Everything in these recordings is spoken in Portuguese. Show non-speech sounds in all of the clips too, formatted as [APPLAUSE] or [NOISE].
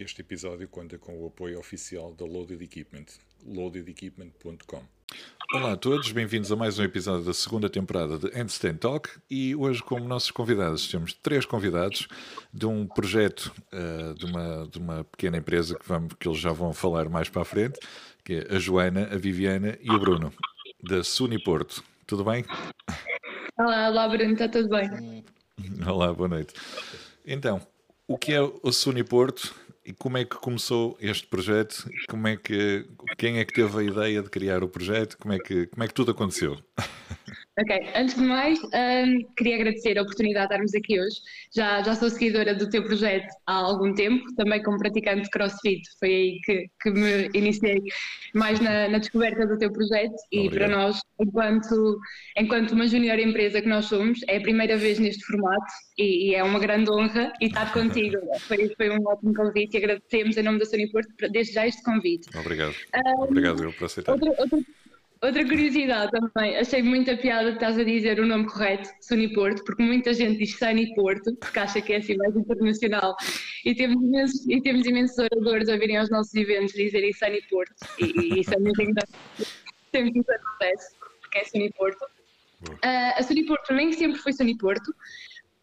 Este episódio conta com o apoio oficial da Loaded Equipment, loadedequipment.com. Olá a todos, bem-vindos a mais um episódio da segunda temporada de Handstand Talk e hoje como nossos convidados temos três convidados de um projeto uh, de, uma, de uma pequena empresa que, vamos, que eles já vão falar mais para a frente, que é a Joana, a Viviana e o Bruno, da Suni Porto. Tudo bem? Olá, olá Bruno, está tudo bem? Olá, boa noite. Então, o que é o Suni Porto e como é que começou este projeto? Como é que, quem é que teve a ideia de criar o projeto? Como é que, como é que tudo aconteceu? [LAUGHS] Ok, antes de mais, um, queria agradecer a oportunidade de estarmos aqui hoje. Já, já sou seguidora do teu projeto há algum tempo, também como praticante de crossfit, foi aí que, que me iniciei mais na, na descoberta do teu projeto e para nós, enquanto, enquanto uma junior empresa que nós somos, é a primeira vez neste formato e, e é uma grande honra e estar contigo. foi, foi um ótimo convite e agradecemos em nome da Sony Porto desde já este convite. Obrigado. Um, Obrigado eu por aceitar. Outra, outra Outra curiosidade também, achei muita piada que estás a dizer o nome correto, Sony Porto, porque muita gente diz Sunny Porto, porque acha que é assim mais internacional, e temos imensos, e temos imensos oradores a virem aos nossos eventos dizerem Sunny Porto, e, e isso é muito engraçado, sempre isso acontece, porque é Sony Porto. Uh, a Sony Porto nem sempre foi Sony Porto,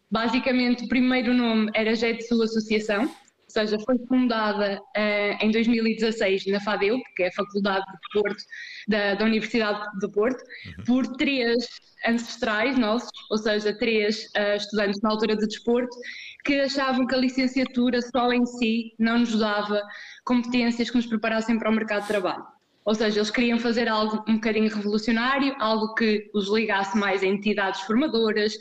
basicamente o primeiro nome era Jetsu Associação, ou seja, foi fundada uh, em 2016 na FADEU, que é a Faculdade de Porto da, da Universidade do Porto, uhum. por três ancestrais nossos, ou seja, três uh, estudantes na altura de desporto, que achavam que a licenciatura só em si não nos dava competências que nos preparassem para o mercado de trabalho. Ou seja, eles queriam fazer algo um bocadinho revolucionário, algo que os ligasse mais a entidades formadoras,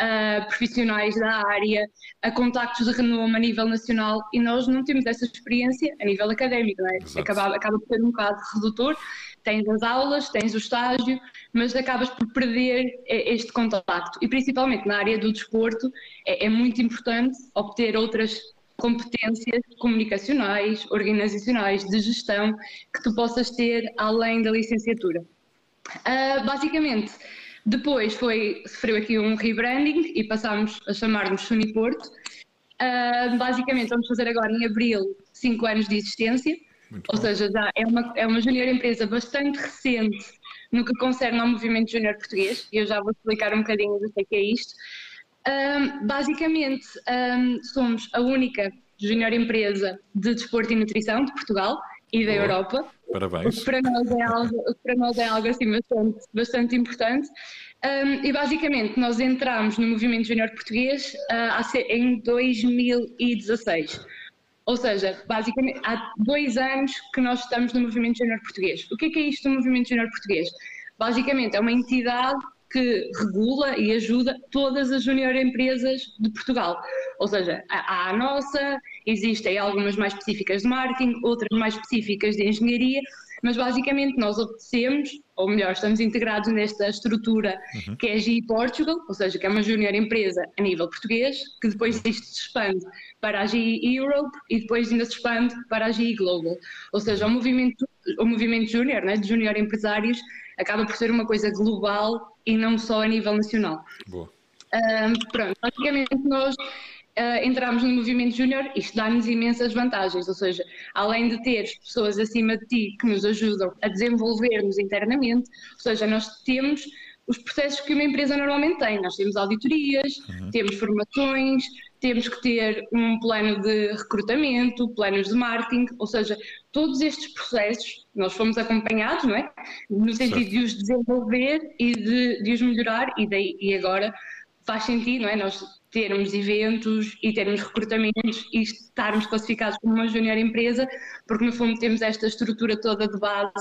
a profissionais da área, a contactos de renome a nível nacional e nós não temos essa experiência a nível académico, não é? Acaba, acaba por ser um bocado redutor. Tens as aulas, tens o estágio, mas acabas por perder este contacto. E principalmente na área do desporto é, é muito importante obter outras competências comunicacionais, organizacionais, de gestão que tu possas ter além da licenciatura. Uh, basicamente, depois foi, sofreu aqui um rebranding e passámos a chamar-nos Suni Porto. Uh, basicamente, vamos fazer agora em abril 5 anos de existência, Muito ou bom. seja, já é uma, é uma junior empresa bastante recente no que concerne ao movimento junior português, e eu já vou explicar um bocadinho do que é, que é isto. Um, basicamente, um, somos a única junior empresa de desporto e nutrição de Portugal e da Boa. Europa. Parabéns. O que para nós é algo, para nós é algo assim bastante, bastante importante. Um, e basicamente nós entramos no movimento júnior português uh, em 2016. Ou seja, basicamente há dois anos que nós estamos no movimento júnior português. O que é, que é isto do movimento júnior português? Basicamente é uma entidade que regula e ajuda todas as junior empresas de Portugal. Ou seja, há a nossa, existem algumas mais específicas de marketing, outras mais específicas de engenharia, mas basicamente nós obedecemos, ou melhor, estamos integrados nesta estrutura uhum. que é a GI Portugal, ou seja, que é uma junior empresa a nível português, que depois isto se expande para a GI Europe e depois ainda se expande para a GI Global. Ou seja, o movimento, o movimento júnior, né, de junior empresários, acaba por ser uma coisa global e não só a nível nacional. Boa. Um, pronto, basicamente nós uh, entramos no movimento júnior, isto dá-nos imensas vantagens, ou seja, além de ter pessoas acima de ti que nos ajudam a desenvolver-nos internamente, ou seja, nós temos os processos que uma empresa normalmente tem. Nós temos auditorias, uhum. temos formações, temos que ter um plano de recrutamento, planos de marketing, ou seja, todos estes processos nós fomos acompanhados, não é? No sentido certo. de os desenvolver e de, de os melhorar, e, daí, e agora faz sentido, não é? Nós termos eventos e termos recrutamentos e estarmos classificados como uma junior empresa, porque no fundo temos esta estrutura toda de base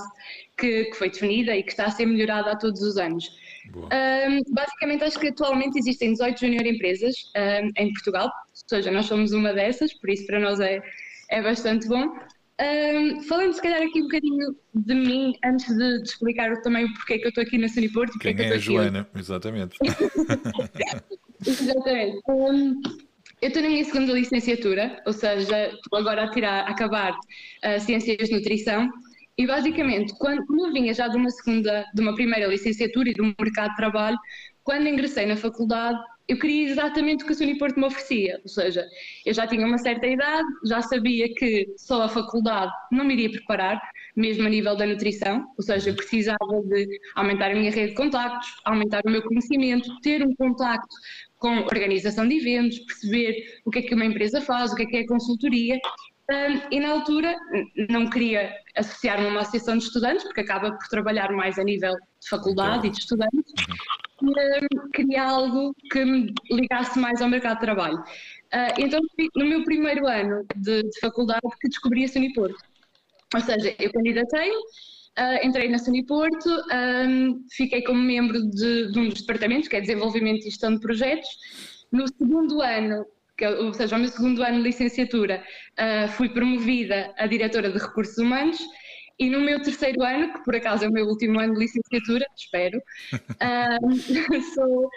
que, que foi definida e que está a ser melhorada a todos os anos. Um, basicamente, acho que atualmente existem 18 junior empresas um, em Portugal, ou seja, nós somos uma dessas, por isso para nós é, é bastante bom. Um, falando se calhar aqui um bocadinho de mim, antes de, de explicar também o porquê que eu estou aqui na Suniporto. Quem é, é a Joana, exatamente. [LAUGHS] [LAUGHS] exatamente. Um, eu estou na minha segunda licenciatura, ou seja, estou agora a tirar, a acabar uh, Ciências de Nutrição. E basicamente, quando, eu vinha já de uma segunda, de uma primeira licenciatura e do mercado de trabalho, quando ingressei na faculdade, eu queria exatamente o que a Suniporto me oferecia, ou seja, eu já tinha uma certa idade, já sabia que só a faculdade não me iria preparar, mesmo a nível da nutrição, ou seja, eu precisava de aumentar a minha rede de contactos, aumentar o meu conhecimento, ter um contacto com organização de eventos, perceber o que é que uma empresa faz, o que é que é consultoria, um, e na altura não queria associar-me a uma associação de estudantes, porque acaba por trabalhar mais a nível de faculdade e de estudantes, um, queria algo que me ligasse mais ao mercado de trabalho. Uh, então, no meu primeiro ano de, de faculdade, que descobri a Suniporto. Ou seja, eu candidatei, uh, entrei na Suniporto, um, fiquei como membro de, de um dos departamentos, que é Desenvolvimento e Gestão de Projetos. No segundo ano, que, ou seja, ao meu segundo ano de licenciatura, uh, fui promovida a diretora de recursos humanos e no meu terceiro ano, que por acaso é o meu último ano de licenciatura, espero, [LAUGHS] uh, [LAUGHS] sou,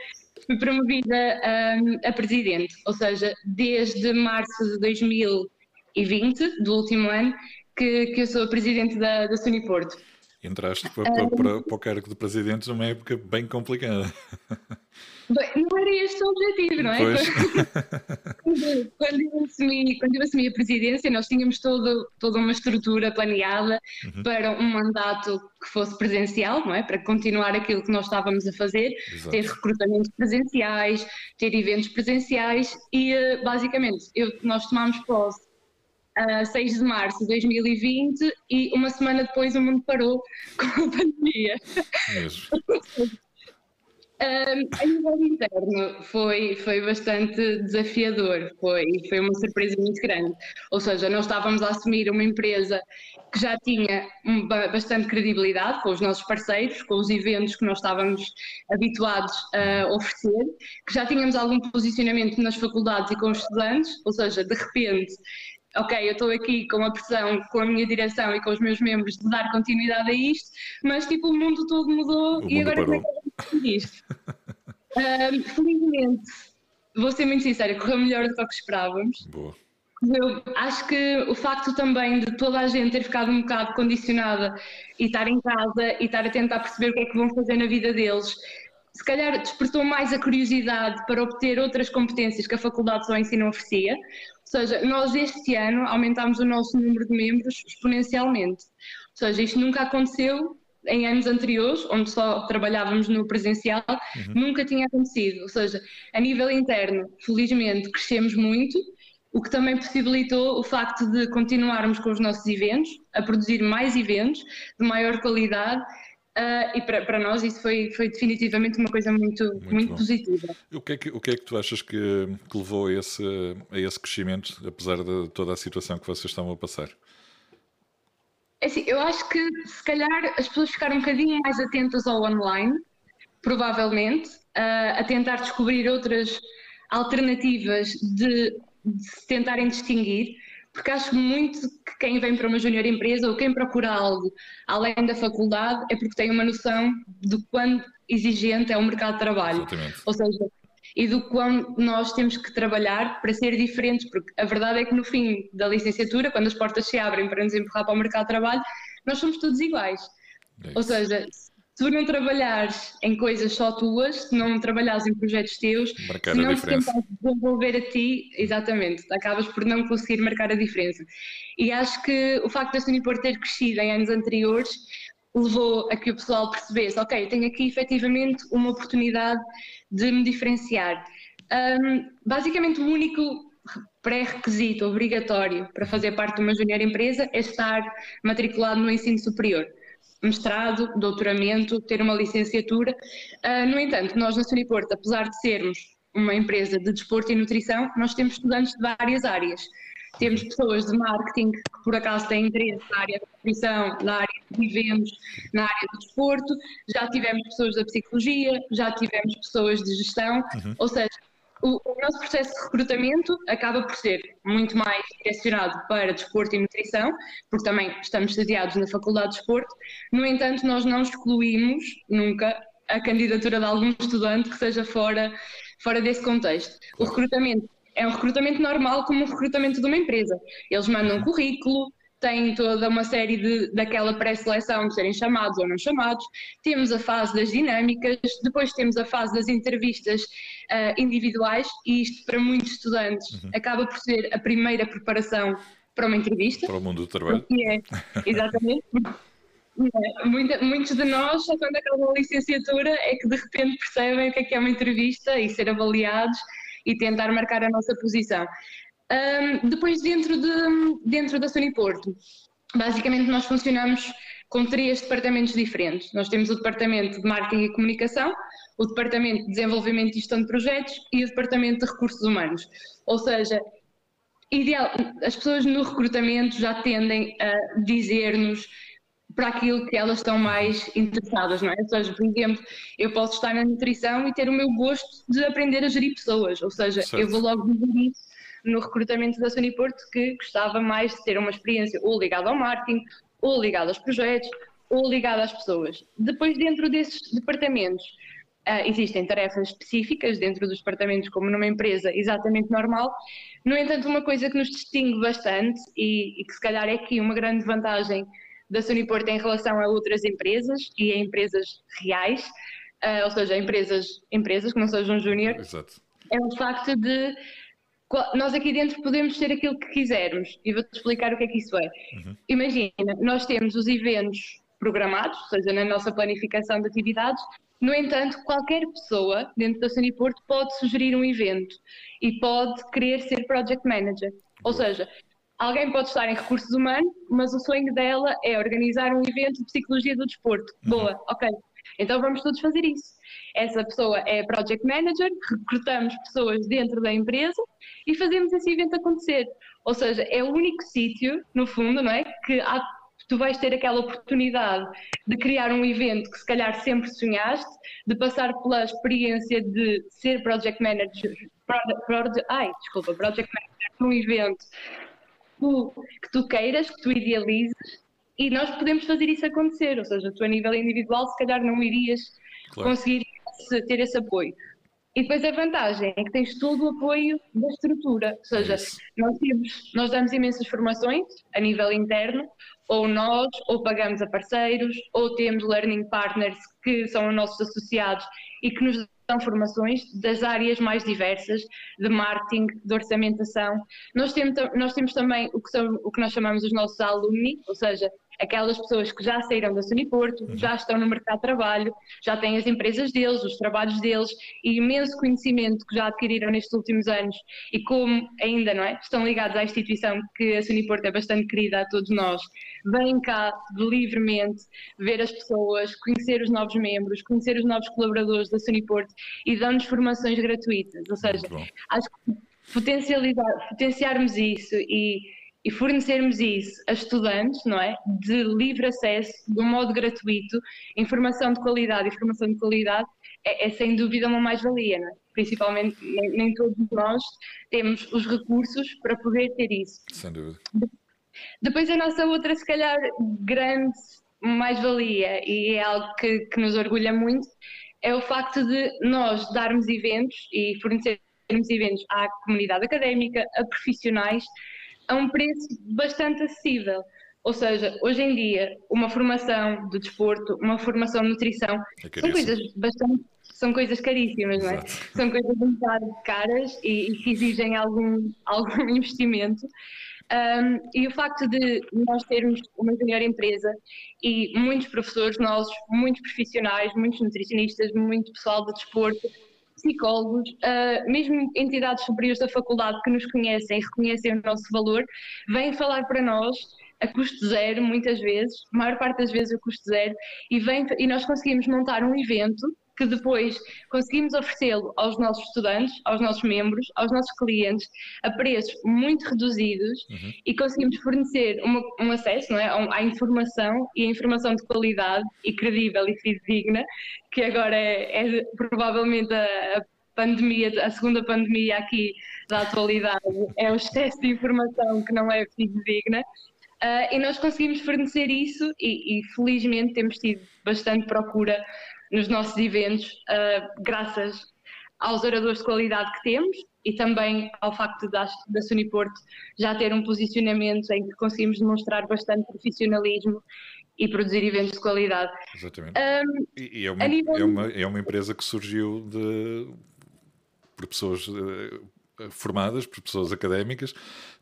fui promovida um, a presidente, ou seja, desde março de 2020, do último ano, que, que eu sou a presidente da, da Suniporto. Entraste para, para, para, para o cargo de presidente numa época bem complicada. Não era este o objetivo, não é? Pois. Quando, eu assumi, quando eu assumi a presidência, nós tínhamos todo, toda uma estrutura planeada uhum. para um mandato que fosse presencial, não é? Para continuar aquilo que nós estávamos a fazer, Exato. ter recrutamentos presenciais, ter eventos presenciais e, eh, basicamente, eu, nós tomámos posse a 6 de março de 2020 e uma semana depois o mundo parou [LAUGHS] com a pandemia. Mesmo. [LAUGHS] Um, a nível interno foi, foi bastante desafiador, foi, foi uma surpresa muito grande. Ou seja, nós estávamos a assumir uma empresa que já tinha bastante credibilidade com os nossos parceiros, com os eventos que nós estávamos habituados a oferecer, que já tínhamos algum posicionamento nas faculdades e com os estudantes, ou seja, de repente ok, eu estou aqui com a pressão, com a minha direção e com os meus membros de dar continuidade a isto, mas tipo o mundo todo mudou o e agora como é que eu isto? um, felizmente, vou ser muito sincera, correu melhor do que o que esperávamos. Boa. Eu acho que o facto também de toda a gente ter ficado um bocado condicionada e estar em casa e estar a tentar perceber o que é que vão fazer na vida deles, se calhar despertou mais a curiosidade para obter outras competências que a faculdade só ensino oferecia seja, nós este ano aumentámos o nosso número de membros exponencialmente. Ou seja, isto nunca aconteceu em anos anteriores, onde só trabalhávamos no presencial, uhum. nunca tinha acontecido. Ou seja, a nível interno, felizmente, crescemos muito, o que também possibilitou o facto de continuarmos com os nossos eventos, a produzir mais eventos de maior qualidade Uh, e para, para nós isso foi, foi definitivamente uma coisa muito, muito, muito positiva. O que, é que, o que é que tu achas que, que levou a esse, a esse crescimento, apesar de toda a situação que vocês estavam a passar? É assim, eu acho que se calhar as pessoas ficaram um bocadinho mais atentas ao online, provavelmente, uh, a tentar descobrir outras alternativas de, de se tentarem distinguir porque acho muito que quem vem para uma junior empresa ou quem procura algo além da faculdade é porque tem uma noção de quão exigente é o mercado de trabalho. Exatamente. Ou seja, e do quão nós temos que trabalhar para ser diferentes, porque a verdade é que no fim da licenciatura, quando as portas se abrem para nos empurrar para o mercado de trabalho, nós somos todos iguais. É Ou seja, se tu não trabalhares em coisas só tuas, se não trabalhares em projetos teus, marcar se não te tentares desenvolver a ti, exatamente, acabas por não conseguir marcar a diferença. E acho que o facto da Sunipor ter crescido em anos anteriores levou a que o pessoal percebesse, ok, tenho aqui efetivamente uma oportunidade de me diferenciar. Um, basicamente o único pré-requisito obrigatório para fazer parte de uma junior empresa é estar matriculado no ensino superior mestrado, doutoramento, ter uma licenciatura. Uh, no entanto, nós na Suniporto, apesar de sermos uma empresa de desporto e nutrição, nós temos estudantes de várias áreas. Temos pessoas de marketing que por acaso têm interesse na área da nutrição, na área de eventos, na área do desporto, já tivemos pessoas da psicologia, já tivemos pessoas de gestão, uhum. ou seja, o, o, nosso processo de recrutamento acaba por ser muito mais direcionado para desporto e nutrição, porque também estamos sediados na Faculdade de Desporto. No entanto, nós não excluímos nunca a candidatura de algum estudante que seja fora, fora desse contexto. O recrutamento é um recrutamento normal como um recrutamento de uma empresa. Eles mandam um currículo, tem toda uma série de, daquela pré-seleção de serem chamados ou não chamados, temos a fase das dinâmicas, depois temos a fase das entrevistas uh, individuais, e isto para muitos estudantes uhum. acaba por ser a primeira preparação para uma entrevista. Para o mundo do trabalho. É, [LAUGHS] exatamente. É, muita, muitos de nós, só quando acabam a licenciatura, é que de repente percebem o que é que é uma entrevista e ser avaliados e tentar marcar a nossa posição. Um, depois, dentro, de, dentro da Sony Porto, basicamente nós funcionamos com três departamentos diferentes. Nós temos o departamento de marketing e comunicação, o departamento de desenvolvimento e gestão de projetos e o departamento de recursos humanos. Ou seja, ideal, as pessoas no recrutamento já tendem a dizer-nos para aquilo que elas estão mais interessadas, não é? Ou seja, por exemplo, eu posso estar na nutrição e ter o meu gosto de aprender a gerir pessoas, ou seja, certo. eu vou logo dizer isso no recrutamento da Sony Porto que gostava mais de ter uma experiência ou ligada ao marketing, ou ligada aos projetos, ou ligada às pessoas. Depois, dentro desses departamentos, uh, existem tarefas específicas dentro dos departamentos, como numa empresa exatamente normal. No entanto, uma coisa que nos distingue bastante e, e que se calhar é aqui uma grande vantagem da Sony Porto em relação a outras empresas e a empresas reais, uh, ou seja, empresas, empresas que não sejam júnior, é o facto de nós aqui dentro podemos ser aquilo que quisermos e vou-te explicar o que é que isso é. Uhum. Imagina, nós temos os eventos programados, ou seja, na nossa planificação de atividades, no entanto, qualquer pessoa dentro da Saniporto pode sugerir um evento e pode querer ser project manager. Ou seja, alguém pode estar em recursos humanos, mas o sonho dela é organizar um evento de psicologia do desporto. Uhum. Boa, ok. Então vamos todos fazer isso. Essa pessoa é project manager, recrutamos pessoas dentro da empresa e fazemos esse evento acontecer. Ou seja, é o único sítio, no fundo, não é? Que há, tu vais ter aquela oportunidade de criar um evento que se calhar sempre sonhaste, de passar pela experiência de ser project manager, project, ai, desculpa, project manager num evento que tu queiras, que tu idealizes, e nós podemos fazer isso acontecer. Ou seja, tu a nível individual, se calhar não irias claro. conseguir ter esse apoio. E depois a vantagem é que tens todo o apoio da estrutura, ou seja, nós, temos, nós damos imensas formações a nível interno, ou nós, ou pagamos a parceiros, ou temos learning partners que são os nossos associados e que nos dão formações das áreas mais diversas, de marketing, de orçamentação. Nós temos, nós temos também o que, são, o que nós chamamos os nossos alumni, ou seja, aquelas pessoas que já saíram da Suniporto, uhum. já estão no mercado de trabalho, já têm as empresas deles, os trabalhos deles e imenso conhecimento que já adquiriram nestes últimos anos e como ainda não é, estão ligados à instituição que a Suniporto é bastante querida a todos nós, vêm cá livremente ver as pessoas, conhecer os novos membros, conhecer os novos colaboradores da Suniporto e dão-nos formações gratuitas, ou seja, acho que potencializar, potenciarmos isso e e fornecermos isso a estudantes, não é? De livre acesso, de um modo gratuito, informação de qualidade e formação de qualidade é, é sem dúvida uma mais-valia, não é? Principalmente, nem, nem, todos nós temos os recursos para poder ter isso. Sem dúvida. Depois a nossa outra, se calhar, grande mais-valia e é algo que, que nos orgulha muito, é o facto de nós darmos eventos e fornecermos eventos à comunidade académica, a profissionais, a um preço bastante acessível. Ou seja, hoje em dia, uma formação de desporto, uma formação de nutrição, é são coisas bastante são coisas caríssimas, não é? São coisas um bocado caras e, e, que exigem algum, [LAUGHS] algum investimento. Um, e o facto de nós termos uma junior empresa e muitos professores nossos, muitos profissionais, muitos nutricionistas, muito pessoal de desporto, psicólogos, uh, mesmo entidades superiores da faculdade que nos conhecem e reconhecem o nosso valor, vêm falar para nós a custo zero, muitas vezes, a maior parte das vezes a custo zero, e, vem, e nós conseguimos montar um evento que depois conseguimos oferecê-lo aos nossos estudantes, aos nossos membros, aos nossos clientes, a preços muito reduzidos uhum. e conseguimos fornecer uma, um acesso é, à informação e a informação de qualidade e credível e fidedigna, que agora é, é provavelmente a, a pandemia, a segunda pandemia aqui da atualidade, é o excesso de informação que não é fidedigna. Uh, e nós conseguimos fornecer isso e, e felizmente temos tido bastante procura nos nossos eventos, uh, graças aos oradores de qualidade que temos e também ao facto da, da Suniporto já ter um posicionamento em que conseguimos demonstrar bastante profissionalismo e produzir eventos de qualidade. Exatamente. Um, e, e é, uma, nível... é, uma, é uma empresa que surgiu de, por pessoas uh, formadas, por pessoas académicas,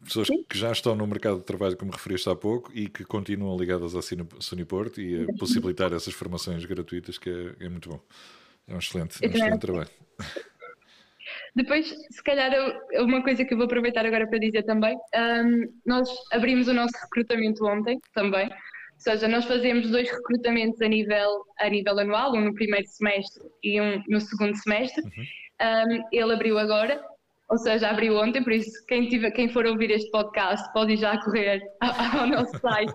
pessoas Sim. que já estão no mercado de trabalho, como referiste há pouco, e que continuam ligadas à Suniporto e a possibilitar essas formações gratuitas, que é, é muito bom. É um excelente, um excelente trabalho. [LAUGHS] Depois, se calhar, uma coisa que eu vou aproveitar agora para dizer também, um, nós abrimos o nosso recrutamento ontem também, ou seja, nós fazemos dois recrutamentos a nível, a nível anual, um no primeiro semestre e um no segundo semestre. Uhum. Um, ele abriu agora ou seja, abriu ontem, por isso quem, tiver, quem for ouvir este podcast pode já correr [LAUGHS] ao, nosso site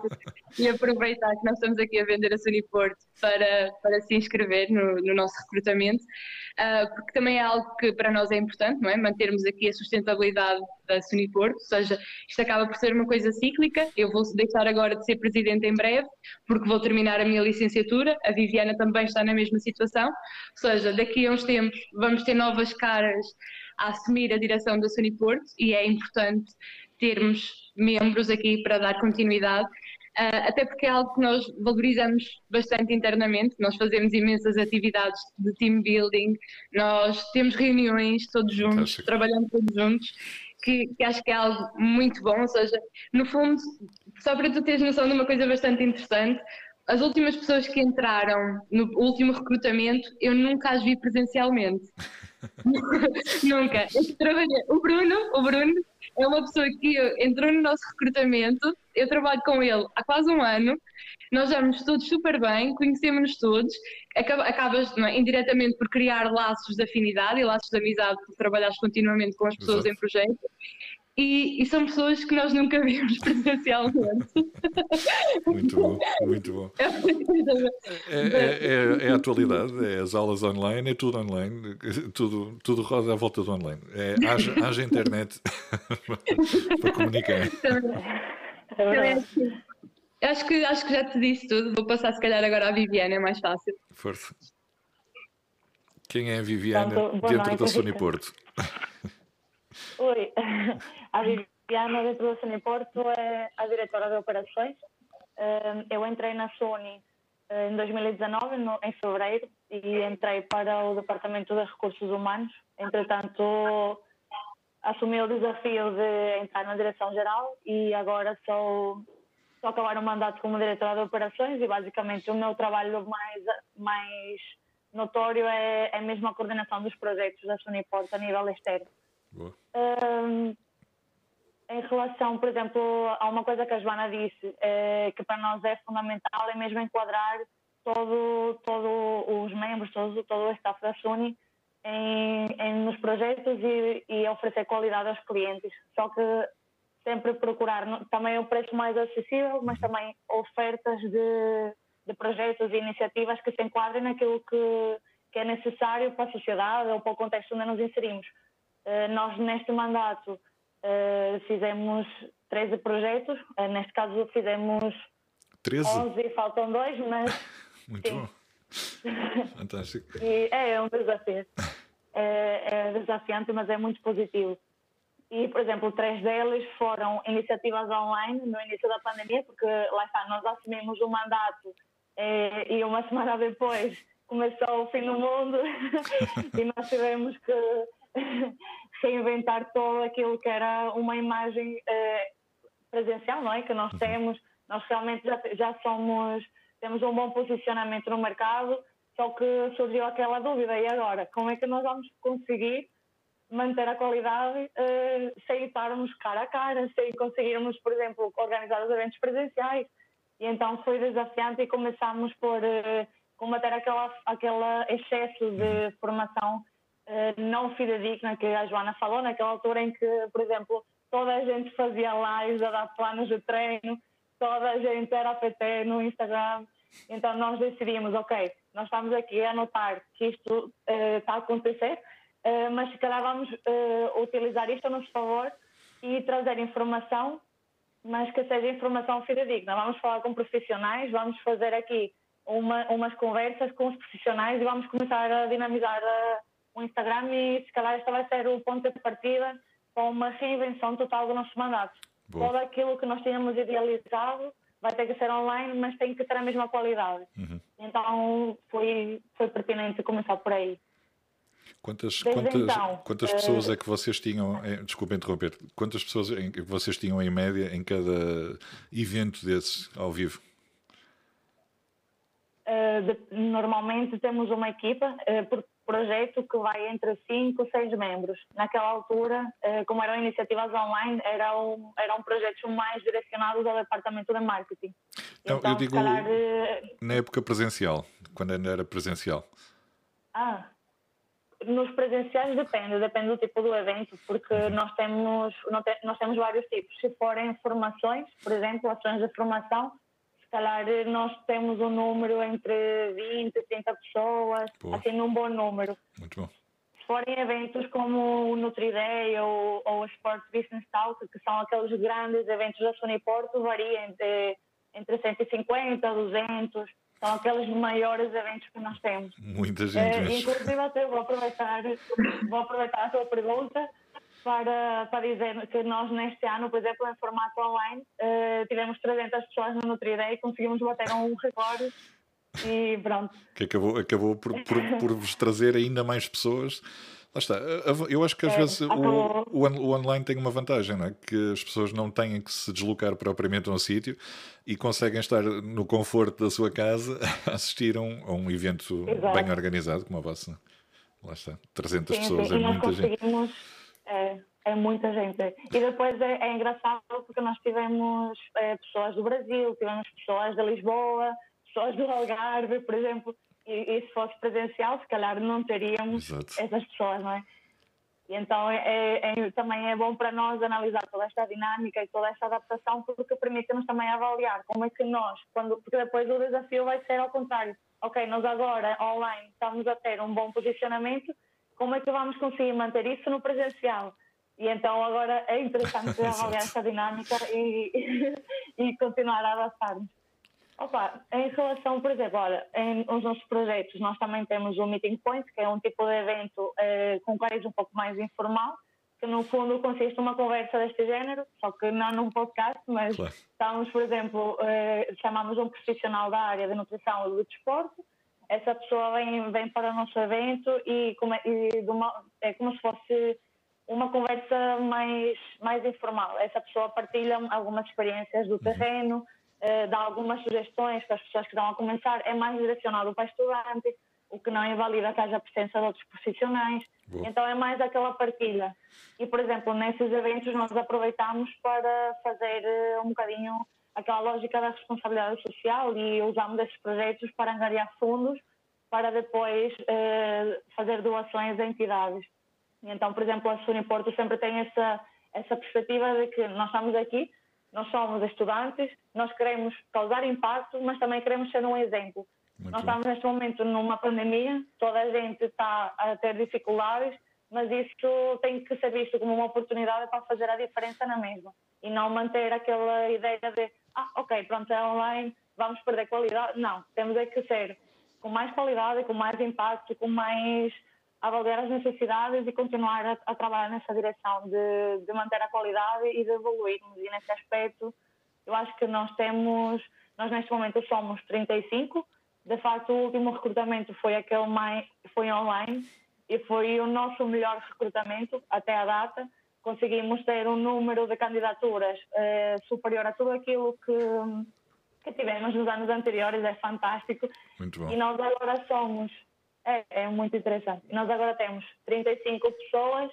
e aproveitar que nós estamos aqui a vender a Suniporto para, para se inscrever no, no nosso recrutamento, uh, porque também é algo que para nós é importante, não é? Mantermos aqui a sustentabilidade da Suniporto, ou seja, isto acaba por ser uma coisa cíclica, eu vou deixar agora de ser presidente em breve, porque vou terminar a minha licenciatura, a Viviana também está na mesma situação, ou seja, daqui a uns tempos vamos ter novas caras a assumir a direção da Suniporto e é importante termos membros aqui para dar continuidade, uh, até porque é algo que nós valorizamos bastante internamente, nós fazemos imensas atividades de team building, nós temos reuniões todos juntos, Fantástico. trabalhamos todos juntos, que, que, acho que é algo muito bom, ou seja, no fundo, só para tu teres noção de uma coisa bastante interessante, as últimas pessoas que entraram no último recrutamento, eu nunca as vi presencialmente. [LAUGHS] [LAUGHS] Nunca. O Bruno, o Bruno é uma pessoa que entrou no nosso recrutamento. Eu trabalho com ele há quase um ano. Nós vamos todos super bem, conhecemos-nos todos. Acabas é, indiretamente por criar laços de afinidade e laços de amizade, por trabalhares continuamente com as pessoas Exato. em projeto e, e, são pessoas que nós nunca [LAUGHS] vimos presencialmente. Muito bom, muito bom. É, é, é, é, a atualidade, é as aulas online, é tudo online, tudo, tudo roda à volta do online. É, haja, haja internet [LAUGHS] para comunicar. Acho que, acho que já te disse tudo. Vou passar, se calhar, agora à Viviana, é mais fácil. Força. Quem é a Viviana dentro da Sony Porto? Oi, [LAUGHS] a Viviana do Sony Porto é a diretora de operações. Eu entrei na Sony eh, em 2019, em fevereiro, e entrei para o Departamento de Recursos Humanos. Entretanto, assumi o desafio de entrar na direção-geral e agora sou, sou acabar o mandato como diretora de operações e basicamente o meu trabalho mais, mais notório é, é mesmo a coordenação dos projetos da Suniporto a nível externo. Um, em relação, por exemplo, a uma coisa que a Joana disse, é, que para nós é fundamental, é mesmo enquadrar todo, todo os membros, todo, todo o staff da Suni em, em, nos projetos e, e oferecer qualidade aos clientes. Só que sempre procurar também o preço mais acessível, mas também ofertas de, de projetos e iniciativas que se enquadrem naquilo que, que é necessário para a sociedade ou para o contexto onde nos inserimos. Eh, nós, neste mandato, eh, fizemos 13 projetos, eh, neste caso fizemos 13? 11 e faltam dois, mas. [LAUGHS] Muito sim. bom. [LAUGHS] Fantástico. E é, é um desafio. É, é desafiante, mas é muito positivo. E, por exemplo, três deles foram iniciativas online no início da pandemia, porque lá está, nós assumimos o mandato e uma [LAUGHS] semana depois começou o fim do mundo e nós tivemos que [LAUGHS] reinventar todo aquilo que era uma imagem eh, presencial, não é? Que nós uhum. temos, nós realmente já, já somos, temos um bom posicionamento no mercado, só que surgiu aquela dúvida, e agora? Como é que nós vamos conseguir manter a qualidade eh, sem estarmos cara a cara, sem conseguirmos, por exemplo, organizar os eventos presenciais? E então foi desafiante e começámos por eh, combater aquela, aquele excesso de uhum. formação eh, não fidedigna que a Joana falou, naquela altura em que, por exemplo, toda a gente fazia lives a dar planos de treino, toda a gente era PT no Instagram. Então nós decidimos, ok, nós estamos aqui a notar que isto uh, está a acontecer, uh, mas se calhar vamos uh, utilizar isto a nosso favor e trazer informação, mas que seja informação fidedigna. Vamos falar com profissionais, vamos fazer aqui uma, umas conversas com os profissionais e vamos começar a dinamizar a, o Instagram e se calhar esta vai ser o ponto de partida para uma reinvenção total do nosso mandato. Boa. Todo aquilo que nós tínhamos idealizado vai ter que ser online, mas tem que ter a mesma qualidade. Uhum. Então foi, foi pertinente começar por aí. Quantas, quantas, então, quantas pessoas uh, é que vocês tinham, desculpa interromper, quantas pessoas é que vocês tinham em média em cada evento desses ao vivo? Uh, de, normalmente temos uma equipa uh, por projeto que vai entre 5 e 6 membros. Naquela altura, uh, como eram iniciativas online, eram, eram projetos mais direcionados ao departamento de marketing. Então, então eu digo calhar, na época presencial, quando ainda era presencial. Ah, nos presenciais depende, depende do tipo do evento, porque uhum. nós temos, nós temos vários tipos. Se forem formações, por exemplo, ações de formação, calhar nós temos um número entre 20 e 30 pessoas, Pô. assim, num bom número. Muito bom. Se forem eventos como o NutriDay ou, ou o Sport Business Talk, que são aqueles grandes eventos da Sony Porto, varia entre, entre 150 a 200 são aqueles maiores eventos que nós temos. Muita gente. É, inclusive, até vou aproveitar, vou aproveitar a sua pergunta para, para dizer que nós, neste ano, por exemplo, em formato online, uh, tivemos 300 pessoas no NutriDay e conseguimos bater um recorde. E pronto. Que acabou, acabou por, por, por vos trazer ainda mais pessoas Lá está. Eu acho que às é, vezes o, o, o, online tem uma vantagem, não é? que as pessoas não têm que se deslocar propriamente a um sítio e conseguem estar no conforto da sua casa [LAUGHS] a assistir a um, a um evento Exato. bem organizado como a vossa. Lá está. 300 sim, pessoas, sim. é muita gente. É, é muita gente. E depois é, é engraçado porque nós tivemos é, pessoas do Brasil, tivemos pessoas de Lisboa, pessoas do Algarve, por exemplo e, e, se fosse presencial, se calhar não teríamos Exato. essas pessoas, não é? E então é, é, é, também é bom para nós analisar toda esta dinâmica e toda esta adaptação, porque permite-nos também avaliar como é que nós, quando, porque depois o desafio vai ser ao contrário. Ok, nós agora online estamos a ter um bom posicionamento, como é que vamos conseguir manter isso no presencial? E então agora é interessante [LAUGHS] avaliar esta dinâmica e, [LAUGHS] e continuar a adaptar-nos. Opa, em relação, por exemplo, olha, em, nos nossos projetos nós também temos o Meeting Point, que é um tipo de evento eh, com cariz um pouco mais informal, que no fundo consiste numa conversa deste género, só que não num podcast, mas claro. estamos, por exemplo, eh, chamamos um profissional da área de nutrição e do desporto, essa pessoa vem, vem para o nosso evento e, como, e uma, é como se fosse uma conversa mais, mais informal. Essa pessoa partilha algumas experiências do uhum. terreno, uh, dá algumas sugestões para as pessoas que estão a começar, é mais direcionado para estudante, o que não invalida que haja presença de outros profissionais. Boa. Então é mais aquela partilha. E, por exemplo, nesses eventos nós aproveitamos para fazer uh, um bocadinho aquela lógica da responsabilidade social e usamos esses projetos para angariar fundos para depois uh, fazer doações a entidades. E então, por exemplo, a Suniporto sempre tem essa, essa perspectiva de que nós estamos aqui nós somos estudantes, nós queremos causar impacto, mas também queremos ser um exemplo. Muito nós estamos neste momento numa pandemia, toda a gente está a ter dificuldades, mas isso tem que ser visto como uma oportunidade para fazer a diferença na mesma e não manter aquela ideia de ah, ok, pronto, é online, vamos perder qualidade. Não, temos é que ser com mais qualidade, com mais impacto, com mais avaliar as necessidades e continuar a, a trabalhar nessa direção de, de, manter a qualidade e de evoluirmos. E nesse aspecto, eu acho que nós temos, nós neste momento somos 35. De facto, o último recrutamento foi aquele mais, foi online e foi o nosso melhor recrutamento até a data. Conseguimos ter um número de candidaturas eh, superior a tudo aquilo que, que tivemos nos anos anteriores, é fantástico. E nós agora somos é, é muito interessante. Nós agora temos 35 pessoas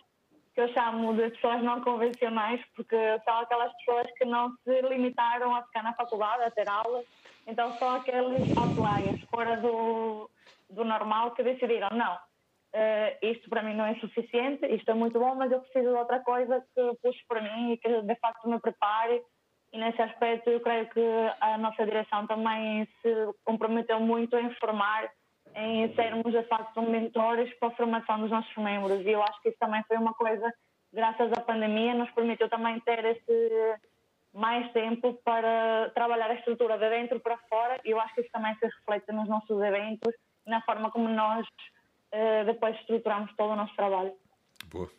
que eu chamo de pessoas não convencionais, porque são aquelas pessoas que não se limitaram a ficar na faculdade, a ter aulas. Então são aqueles outliers, fora do, do normal, que decidiram, não, uh, isto para mim não é suficiente, isto é muito bom, mas eu preciso de outra coisa que puxe para mim e que de facto me prepare. E nesse aspecto eu creio que a nossa direção também se comprometeu muito em formar em sermos de facto mentores para a formação dos nossos membros e eu acho que isso também foi uma coisa graças à pandemia nos permitiu também ter esse mais tempo para trabalhar a estrutura de dentro para fora e eu acho que isso também se reflete nos nossos eventos na forma como nós uh, depois estruturamos todo o nosso trabalho. Boa.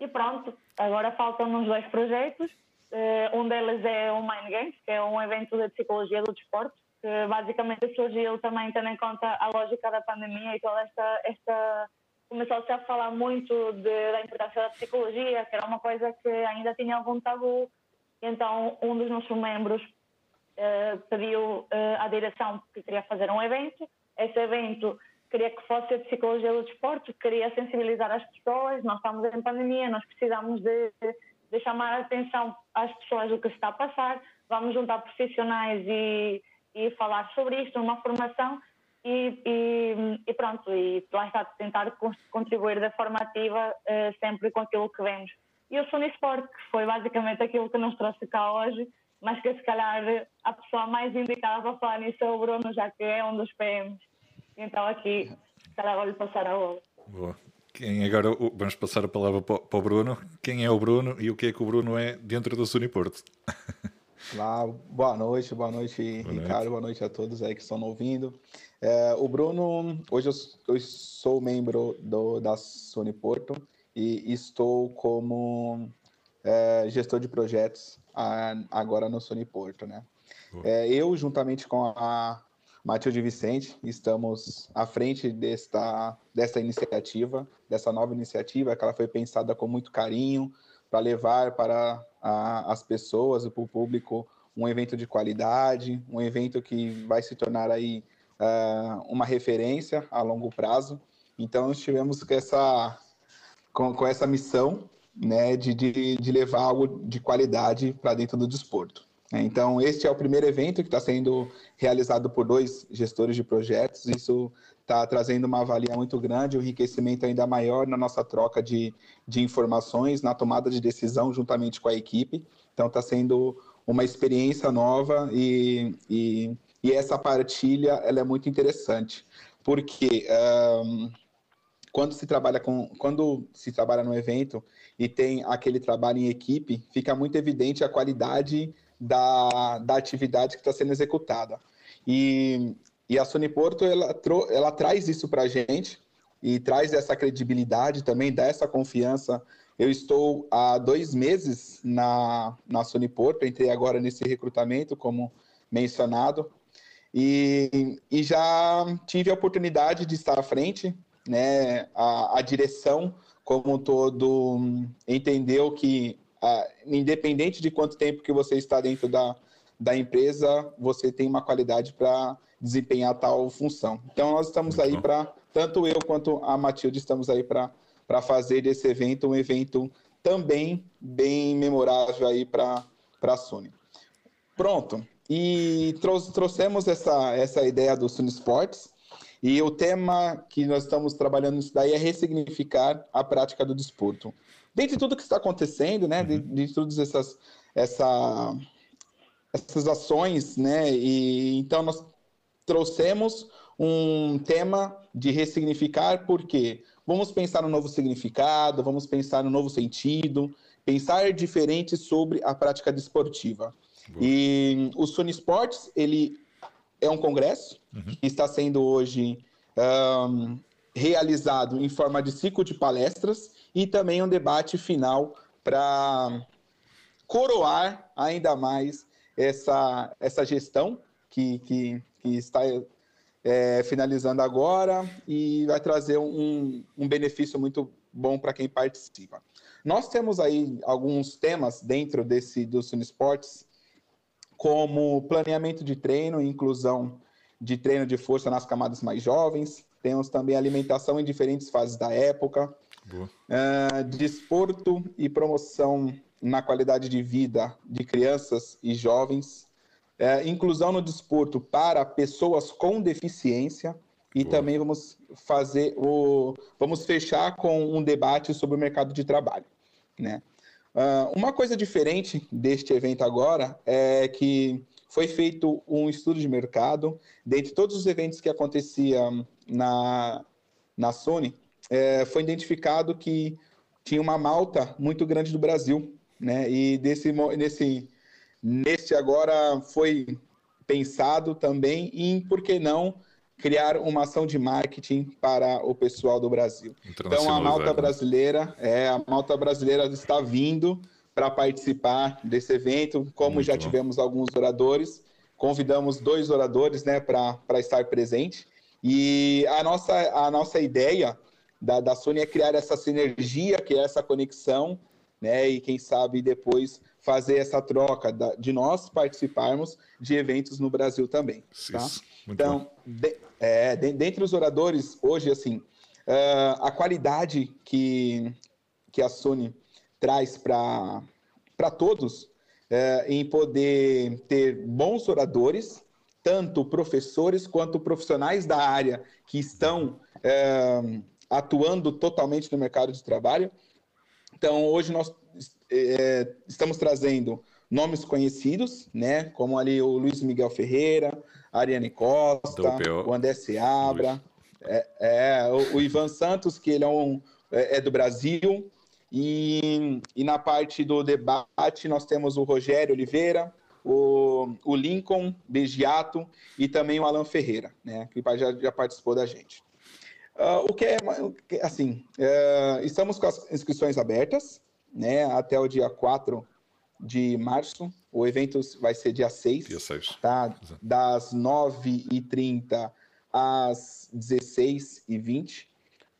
E pronto, agora faltam-nos dois projetos. Uh, um deles é o Mind Games, que é um evento de psicologia do desporto, que basicamente surgiu também tendo em conta a lógica da pandemia e toda esta, esta começou-se a falar muito de, da importância da psicologia, que era uma coisa que ainda tinha algum tabu. Então, um dos nossos membros uh, pediu uh, à direção que queria fazer um evento. Esse evento queria que fosse a psicologia do desporto, queria sensibilizar as pessoas. Nós estamos em pandemia, nós precisamos de, de chamar a atenção às pessoas do que está a passar. Vamos juntar profissionais e e falar sobre isto numa formação e, e, e, pronto, e lá está, tentar contribuir da forma ativa uh, sempre com aquilo que vemos. E o Sony Sport, que foi basicamente aquilo que nos trouxe cá hoje, mas que se calhar a pessoa mais indicada para falar nisso é o Bruno, já que é um dos PMs. Então aqui, vou-lhe passar a bola. Boa. Quem agora vamos passar a palavra para o Bruno. Quem é o Bruno e o que é que o Bruno é dentro do Suniporto? [LAUGHS] Lá, boa noite, boa noite, boa Ricardo, noite. boa noite a todos aí que estão ouvindo. É, o Bruno, hoje eu, eu, sou membro do, da Sony Porto e estou como é, gestor de projetos a, agora no Sony Porto, né? É, eu, juntamente com a Matilde Vicente, estamos à frente desta, desta iniciativa, dessa nova iniciativa, que ela foi pensada com muito carinho para levar para a, as pessoas, para o público, um evento de qualidade, um evento que vai se tornar aí uh, uma referência a longo prazo. Então, estivemos com essa, com, com essa missão né, de, de, de levar algo de qualidade para dentro do desporto. Então, este é o primeiro evento que está sendo realizado por dois gestores de projetos. Isso está trazendo uma valia muito grande, um enriquecimento ainda maior na nossa troca de, de informações, na tomada de decisão juntamente com a equipe. Então, está sendo uma experiência nova e, e, e, essa partilha ela é muito interessante, porque um, quando se trabalha com quando se trabalha no evento e tem aquele trabalho em equipe, fica muito evidente a qualidade da, da atividade que está sendo executada. E, e a Sony Porto, ela, ela traz isso para a gente e traz essa credibilidade também, dá essa confiança. Eu estou há dois meses na, na Sony Porto, entrei agora nesse recrutamento, como mencionado, e, e já tive a oportunidade de estar à frente, né, a, a direção como um todo entendeu que ah, independente de quanto tempo que você está dentro da, da empresa, você tem uma qualidade para desempenhar tal função. Então, nós estamos aí para, tanto eu quanto a Matilde, estamos aí para fazer desse evento um evento também bem memorável aí para a Sony. Pronto. E trouxemos essa, essa ideia do Sony Sports. E o tema que nós estamos trabalhando nisso daí é ressignificar a prática do desporto dentre tudo que está acontecendo, né, de, uhum. de todas essas, essa, essas ações, né, e então nós trouxemos um tema de ressignificar, porque vamos pensar no novo significado, vamos pensar no novo sentido, pensar diferente sobre a prática desportiva. Boa. E o Sony Sports, ele é um congresso uhum. que está sendo hoje um, realizado em forma de ciclo de palestras e também um debate final para coroar ainda mais essa, essa gestão que, que, que está é, finalizando agora e vai trazer um, um benefício muito bom para quem participa. Nós temos aí alguns temas dentro desse do Cine Esportes, como planeamento de treino inclusão de treino de força nas camadas mais jovens. Temos também alimentação em diferentes fases da época, Uh, desporto e promoção na qualidade de vida de crianças e jovens. Uh, inclusão no desporto para pessoas com deficiência. E Boa. também vamos fazer o. Vamos fechar com um debate sobre o mercado de trabalho. Né? Uh, uma coisa diferente deste evento agora é que foi feito um estudo de mercado, dentre todos os eventos que aconteciam na, na Sony, é, foi identificado que tinha uma malta muito grande do Brasil, né? E desse, nesse, nesse agora foi pensado também em, por que não, criar uma ação de marketing para o pessoal do Brasil. Então a malta né? brasileira, é, a malta brasileira está vindo para participar desse evento, como Muito já bom. tivemos alguns oradores, convidamos dois oradores, né, para estar presente. E a nossa a nossa ideia da, da Sony é criar essa sinergia, que é essa conexão, né, e quem sabe depois fazer essa troca da, de nós participarmos de eventos no Brasil também. Tá? então, de, é, de, dentre os oradores, hoje, assim, uh, a qualidade que, que a Sony traz para todos uh, em poder ter bons oradores, tanto professores quanto profissionais da área que estão uh, atuando totalmente no mercado de trabalho. Então, hoje nós é, estamos trazendo nomes conhecidos, né? Como ali o Luiz Miguel Ferreira, a Ariane Costa, o André Seabra, é, é, o, o, Ivan Santos, que ele é, um, é, é, do Brasil. E, e na parte do debate nós temos o Rogério Oliveira, o, o Lincoln Begiato e também o Alan Ferreira, né? Que já, já participou da gente. Uh, o que é, assim, uh, estamos com as inscrições abertas, né, até o dia 4 de março. O evento vai ser dia 6, dia 6. Tá? das 9h30 às 16h20,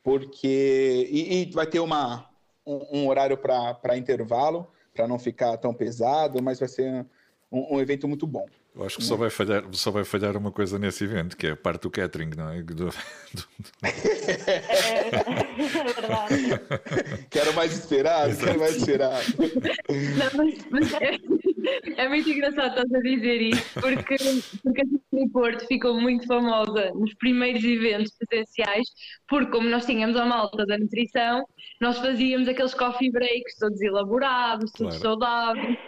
porque. E, e vai ter uma, um, um horário para intervalo, para não ficar tão pesado, mas vai ser um, um evento muito bom. Eu acho que só vai, falhar, só vai falhar uma coisa nesse evento, que é a parte do catering, não é? [LAUGHS] Do, do... é, é verdade. Quero mais esperado, Exato. quero mais esperado. Não, mas, mas é, muito engraçado estás a dizer isso, porque, porque a Cidade Porto ficou muito famosa nos primeiros eventos presenciais, porque como nós tínhamos a malta da nutrição, nós fazíamos aqueles coffee breaks todos elaborados, todos claro. saudáveis,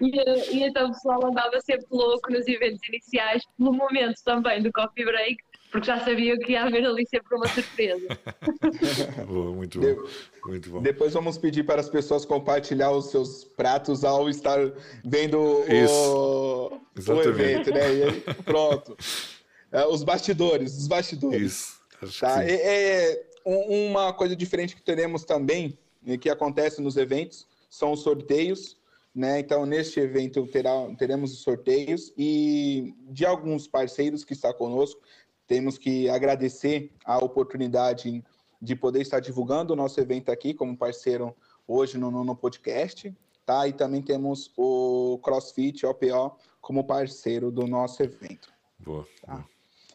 e, e então o pessoal andava sempre louco nos eventos iniciais, pelo momento também do coffee break, porque já sabia que ia haver ali sempre uma surpresa. [LAUGHS] Boa, muito bom. muito bom. Depois vamos pedir para as pessoas compartilhar os seus pratos ao estar vendo o, o evento, né? E aí, [LAUGHS] pronto. É, os bastidores, os bastidores. Isso. Acho tá? É, é, uma coisa diferente que teremos também, que acontece nos eventos, são os sorteios. Né? Então, neste evento terá, teremos os sorteios e de alguns parceiros que está conosco, temos que agradecer a oportunidade de poder estar divulgando o nosso evento aqui como parceiro hoje no, no podcast, tá? E também temos o CrossFit OPO como parceiro do nosso evento. Boa. Tá?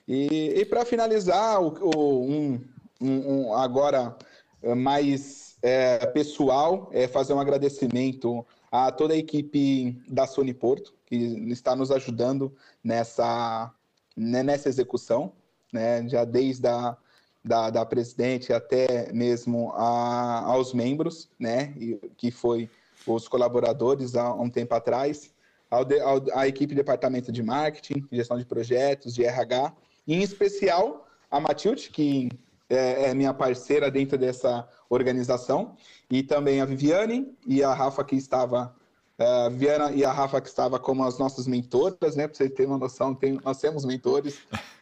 E, e para finalizar, o, o um, um, um, agora eh, mais é, pessoal, é fazer um agradecimento a toda a equipe da Sony Porto, que está nos ajudando nessa, né, nessa execução, né, já desde a da, da presidente até mesmo a, aos membros, né, que foi os colaboradores há um tempo atrás, ao, de, ao a equipe de departamento de marketing, gestão de projetos, de RH, e em especial a Matilde, que é, é minha parceira dentro dessa organização, e também a Viviane e a Rafa, que estava a Viana e a Rafa, que estava como as nossas mentoras, né? Para você ter uma noção, tem, nós temos mentores.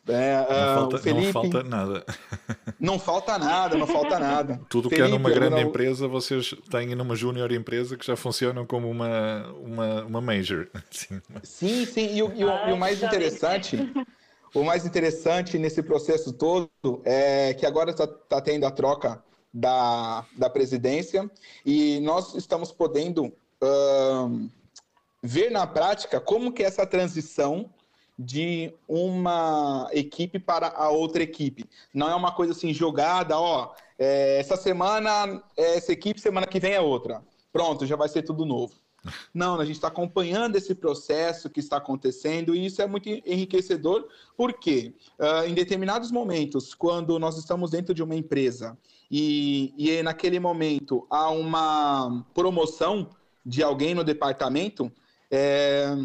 É, uh, não, falta, Felipe, [LAUGHS] não falta nada. Não falta nada, não falta nada. Tudo Felipe, que é numa grande não... empresa, vocês têm numa junior empresa que já funcionam como uma, uma, uma major. [LAUGHS] Sim, sim. sim. E, o, e, o, e o mais interessante. O mais interessante nesse processo todo é que agora está tá tendo a troca da, da presidência e nós estamos podendo uh, ver na prática como que é essa transição de uma equipe para a outra equipe. Não é uma coisa assim jogada, ó, é, essa semana é essa equipe, semana que vem é outra. Pronto, já vai ser tudo novo. [LAUGHS] Não, a gente está acompanhando esse processo que está acontecendo e isso é muito enriquecedor, porque uh, em determinados momentos, quando nós estamos dentro de uma empresa e, e naquele momento há uma promoção de alguém no departamento, é,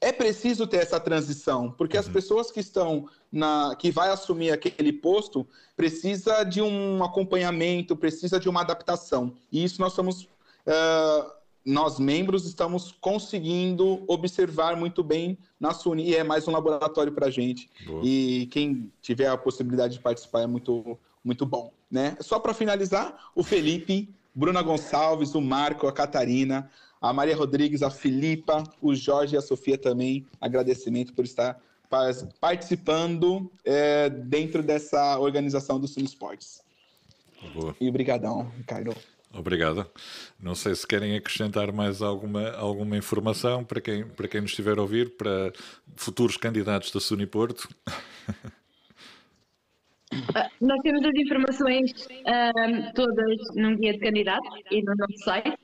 é preciso ter essa transição, porque uhum. as pessoas que estão na que vai assumir aquele posto precisa de um acompanhamento, precisa de uma adaptação. E isso nós estamos uh, nós membros estamos conseguindo observar muito bem na Suni e é mais um laboratório para a gente. Boa. E quem tiver a possibilidade de participar é muito, muito bom. Né? Só para finalizar, o Felipe, Bruna Gonçalves, o Marco, a Catarina, a Maria Rodrigues, a Filipa, o Jorge e a Sofia também. Agradecimento por estar participando é, dentro dessa organização do Suni Esportes. Boa. E obrigadão, Ricardo. Obrigado. Não sei se querem acrescentar mais alguma, alguma informação para quem, para quem nos estiver a ouvir, para futuros candidatos da Suni Porto. Ah, [LAUGHS] nós temos as informações um, todas num guia de candidatos e no nosso site.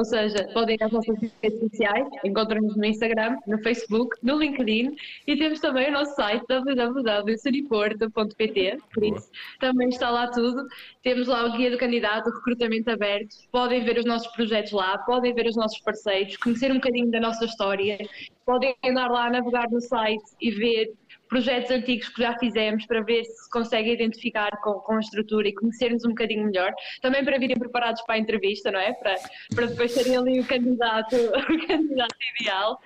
Ou seja, podem ir às nossas redes sociais, encontram-nos no Instagram, no Facebook, no LinkedIn e temos também o nosso site www.suriporto.pt, por isso também está lá tudo. Temos lá o guia do candidato, o recrutamento aberto, podem ver os nossos projetos lá, podem ver os nossos parceiros, conhecer um bocadinho da nossa história, podem andar lá, navegar no site e ver projetos antigos que já fizemos para ver se se identificar com, com a estrutura e conhecermos um bocadinho melhor. Também para virem preparados para a entrevista, não é? Para, para depois serem ali o candidato, [LAUGHS] o candidato ideal.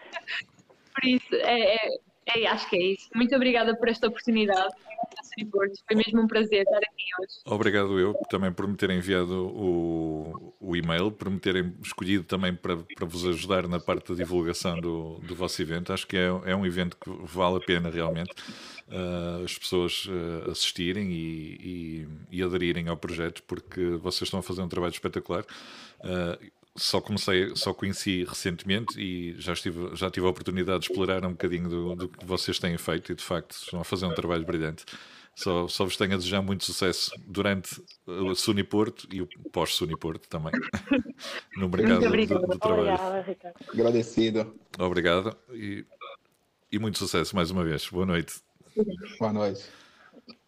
Por isso, é, é, é, acho que é isso. Muito obrigada por esta oportunidade. Foi mesmo um prazer estar aqui hoje. Obrigado eu também por me terem enviado o, o e-mail, por me terem escolhido também para, para vos ajudar na parte da divulgação do, do vosso evento. Acho que é, é um evento que vale a pena realmente uh, as pessoas uh, assistirem e, e, e, aderirem ao projeto, porque vocês estão a fazer um trabalho espetacular. Uh, só comecei, só conheci recentemente e já, estive, já tive a oportunidade de explorar um bocadinho do, do que vocês têm feito e de facto estão a fazer um trabalho brilhante. Só, só vos tenho a desejar muito sucesso durante o Suniporto e o pós-Suniporto também. [LAUGHS] no mercado do, do, trabalho. Obrigada, Agradecido. Obrigado e, e muito sucesso mais uma vez. Boa noite. Boa noite.